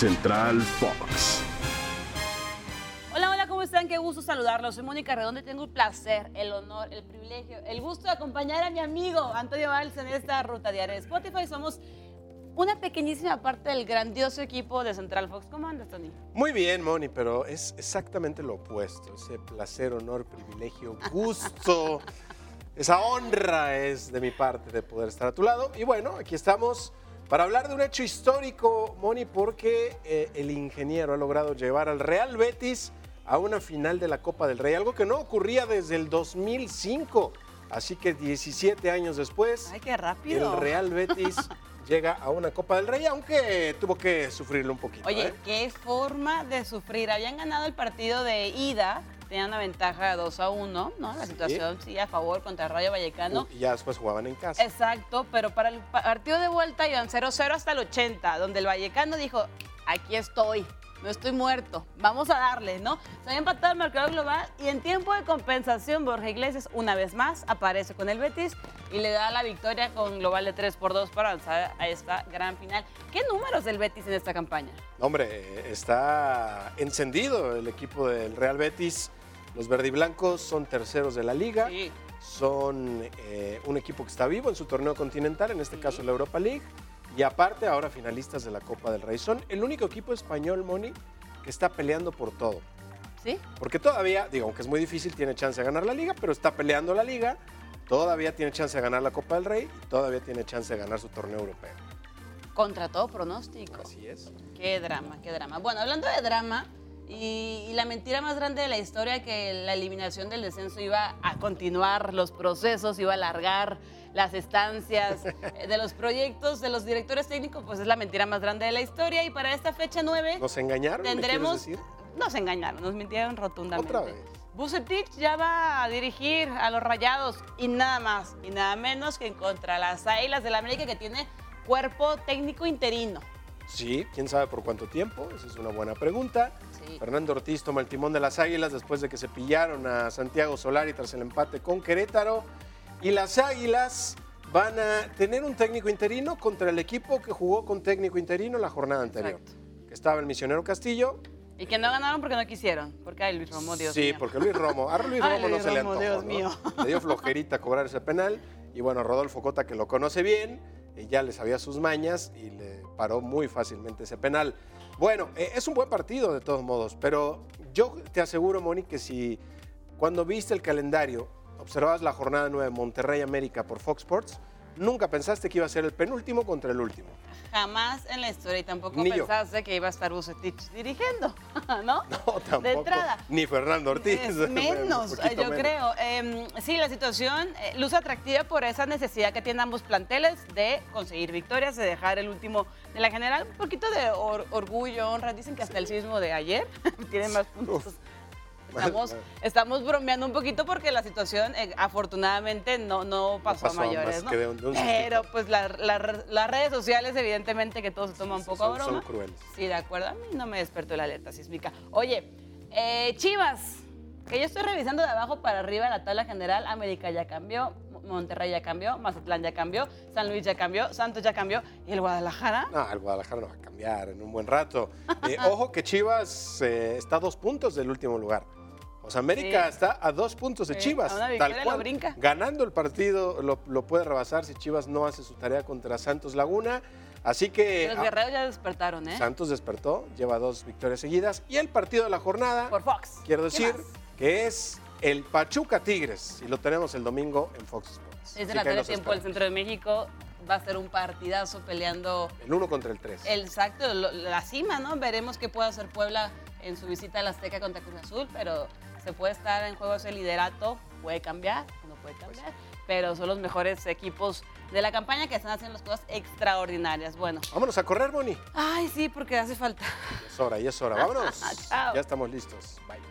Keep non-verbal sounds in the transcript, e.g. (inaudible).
Central Fox. Hola, hola, ¿cómo están? Qué gusto saludarlos. Soy Mónica Redondo y tengo el placer, el honor, el privilegio, el gusto de acompañar a mi amigo Antonio Valls en esta ruta diaria de Spotify. Somos una pequeñísima parte del grandioso equipo de Central Fox. ¿Cómo andas, Tony? Muy bien, Moni, pero es exactamente lo opuesto. Ese placer, honor, privilegio, gusto, (laughs) esa honra es de mi parte de poder estar a tu lado. Y bueno, aquí estamos para hablar de un hecho histórico, Moni, porque eh, el ingeniero ha logrado llevar al Real Betis a una final de la Copa del Rey, algo que no ocurría desde el 2005. Así que 17 años después, Ay, qué rápido. el Real Betis (laughs) llega a una Copa del Rey, aunque tuvo que sufrirlo un poquito. Oye, ¿eh? qué forma de sufrir. Habían ganado el partido de ida, tenían una ventaja de 2 a 1, ¿no? La Sí. situación sí a favor contra el Rayo Vallecano. Y ya después jugaban en casa. Exacto, pero para el pa- partido de vuelta iban 0-0 hasta el 80, donde el Vallecano dijo, aquí estoy, no estoy muerto, vamos a darle, ¿no? Se había empatado el marcador global y en tiempo de compensación Borja Iglesias una vez más aparece con el Betis y le da la victoria con global de 3 por 2 para avanzar a esta gran final. ¿Qué números del Betis en esta campaña? Hombre, eh, está encendido el equipo del Real Betis. Los verdiblancos son terceros de la liga. Sí. Son eh, un equipo que está vivo en su torneo continental, en este caso la Europa League. Y aparte, ahora finalistas de la Copa del Rey. Son el único equipo español, Moni, que está peleando por todo. ¿Sí? Porque todavía, digo, aunque es muy difícil, tiene chance de ganar la liga, pero está peleando la liga. Todavía tiene chance de ganar la Copa del Rey y todavía tiene chance de ganar su torneo europeo. Contra todo pronóstico. Así es. Qué drama, qué drama. Bueno, hablando de drama y, y la mentira más grande de la historia que la eliminación del descenso iba a continuar los procesos, iba a alargar las estancias (laughs) de los proyectos de los directores técnicos, pues es la mentira más grande de la historia y para esta fecha 9 ¿Nos engañaron? tendremos decir? nos engañaron, nos mintieron rotundamente. Otra vez. Bucetich ya va a dirigir a los Rayados y nada más y nada menos que contra las Águilas del América que tiene cuerpo técnico interino. Sí, quién sabe por cuánto tiempo, esa es una buena pregunta. Sí. Fernando Ortiz toma el timón de las Águilas después de que se pillaron a Santiago Solari tras el empate con Querétaro. Y las Águilas van a tener un técnico interino contra el equipo que jugó con técnico interino la jornada anterior. Exacto. Que estaba el misionero Castillo. Y que no ganaron porque no quisieron. Porque hay Luis Romo, Dios sí, mío. porque Luis Romo, a Luis (laughs) Ay, Romo no se le antojó, Dios ¿no? mío. Le dio flojerita cobrar ese penal. Y bueno, Rodolfo Cota, que lo conoce bien, ya le sabía sus mañas y le paró muy fácilmente ese penal. Bueno, eh, es un buen partido de todos modos, pero yo te aseguro, Moni, que si cuando viste el calendario, observabas la jornada 9 de Monterrey América por Fox Sports, nunca pensaste que iba a ser el penúltimo contra el último. Jamás en la historia y tampoco Ni yo. pensaste que iba a estar Bucetich dirigiendo, (laughs) ¿no? No, tampoco. De entrada. Ni Fernando Ortiz. (laughs) Es menos, yo menos. creo. Eh, sí, la situación eh, luce atractiva por esa necesidad que tienen ambos planteles de conseguir victorias, de dejar el último de la general. Un poquito de or- orgullo, honra. Dicen que hasta el sismo de ayer (laughs) tiene más puntos. Uf. Estamos, (laughs) estamos bromeando un poquito porque la situación eh, afortunadamente no, no pasó, pasó a mayores, ¿no? un- un Pero pues la- la- las redes sociales evidentemente que todo se toma un poco a son- son broma. crueles. Sí, de acuerdo. A mí no me despertó la alerta sísmica. Oye, eh, Chivas, que yo estoy revisando de abajo para arriba la tabla general. América ya cambió, Mo- Monterrey ya cambió, Mazatlán ya cambió, San Luis ya cambió, Santos ya cambió. ¿Y el Guadalajara? No, el Guadalajara no va a cambiar en un buen rato. Eh, ojo que Chivas eh, está a dos puntos del último lugar. O sea, América Sí. está a dos puntos de Sí, Chivas. a tal cual. brinca. Ganando el partido lo, lo puede rebasar si Chivas no hace su tarea contra Santos Laguna. Así que Los ah, guerreros ya despertaron, ¿eh? Santos despertó, lleva dos victorias seguidas. Y el partido de la jornada, Por Fox. quiero ¿Qué decir, que es el Pachuca Tigres. Y lo tenemos el domingo en Fox Sports. Desde la tarde tiempo del centro de México va a ser un partidazo peleando El uno contra el tres. el exacto, la cima, ¿no? Veremos qué puede hacer Puebla en su visita al Azteca contra Cruz Azul, pero se puede estar en juego ese liderato, puede cambiar, no puede cambiar, pero son los mejores equipos de la campaña que están haciendo las cosas extraordinarias. Bueno, Vámonos a correr, Moni. ay, sí, porque hace falta. Es hora, y es hora. Vámonos. (laughs) Ya estamos listos. Bye.